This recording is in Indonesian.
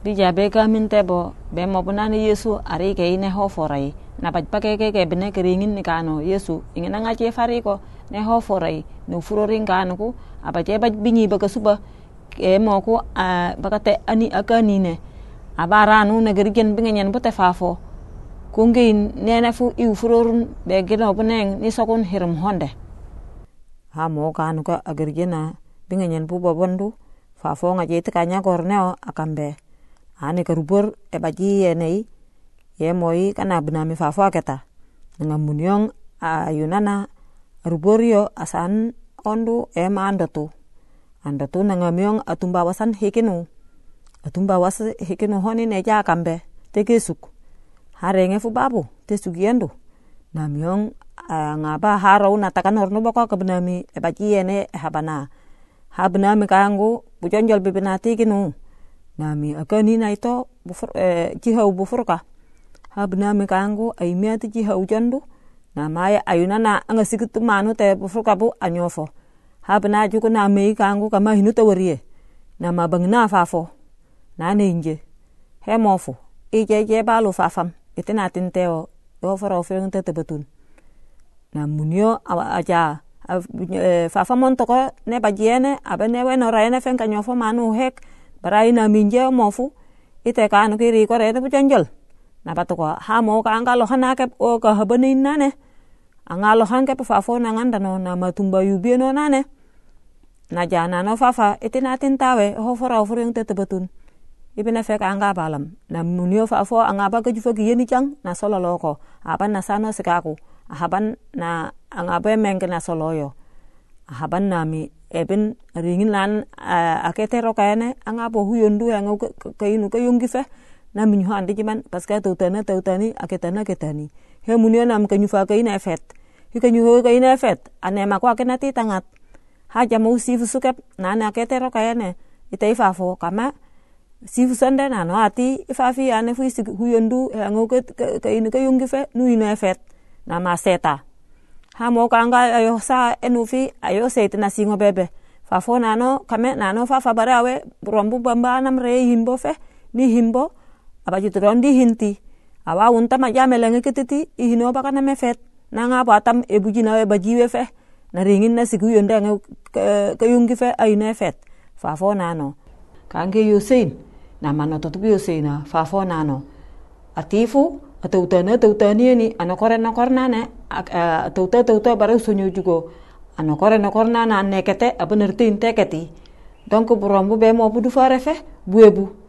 bi be ka min tebo be mobu bunani yesu ari ke ine ho forai na baj pake ke ke bene ke ringin ni kano yesu. Ingina nga che fari ko ne ho forai no furo ring kano ku apa che baj bingi baka suba ke mo ku baka te ani aka ni ne abara nu ne gerigen bingenyen bote fafo. Kungi nene fu iu furorun be gino buneng ni sokun hirum honde. Ha mo kanu ka agergena bingenyen bu bobondu fafo nga je tikanya korneo akambe ane karubor e baji yenei ye moi kana benami fafo aketa. Munyong ayunana ruborio asan ondu e ma andatu andatu nanga myong atumba wasan hikinu atumba was hikinu honi ne ja kambe te kesuk. Harenge fu babu te sugiendo na myong ngaba haro na takan horno boko kebenami e baji yene e habana. Habnami kangu bujonjol bibinati kinu nami akani na ito bufur eh, jihau bufurka habna mi kangu ay miati jihau jandu. Na maya ayuna na anga sikitu manu te bufurka bu anyofo habna juku na mei kangu kama hinu tawarie na mabang na fafo na ninje he mofu ije je balu fafam itina tinteo yo foro feng te betun. Na munio aja fafa montoko ne bajiene abe ne we no raene fen kanyofo manu hek barai na minje mofu. Ite kanu kiri ko rete na patu ko ha mo ka anga lo hana ke o ka habani nane anga lo han ke fafo na nganda no na matumba yubi no nane na jana no fafa ite na tintawe ho fora fora yung tete betun ibe na feka anga balam. Na munio fafo anga ba ke jufa yeni chang na solo loko aban na sano sikaku ahaban na anga be menge na solo yo ahaban nami eben ringin lan akete ro kayane anga bo huyondu anga kayinu kayungi fe na min ho andi jiman paska tautana tautani aketana ketani he munio nam kanyu fa kayina efet. Hi kanyu ho kayina efet. Ane ma kwa kenati tangat. Ha jamu sifu sukep na na akete ro kayane ite ifafo kama sifu sande na no ati ifafi ane fu huyondu anga kayinu kayungi fe nu ina efet. Na ma seta ha mo kanga ayo sa enufi ayo se tina singo bebe. Fa fo nano kame nano fa fa bare awe rombu bamba nam re himbo fe ni himbo. Aba jitron di hinti. Awa unta ma jame lenge kititi ihino baka na mefet na nga batam e buji na e bajiwe fe. Na ringin na sigu yonde nga kayungi fe ayune fet. Fa fo nano. Kange yusin na mano totubi yusina fa fo nano. Atifu atautana atautani ni anokore nokor nane tewte tewte bara sonyo jugo ano kore no na nekete abanerte inteketi donc bu be mo bu du fa refe bu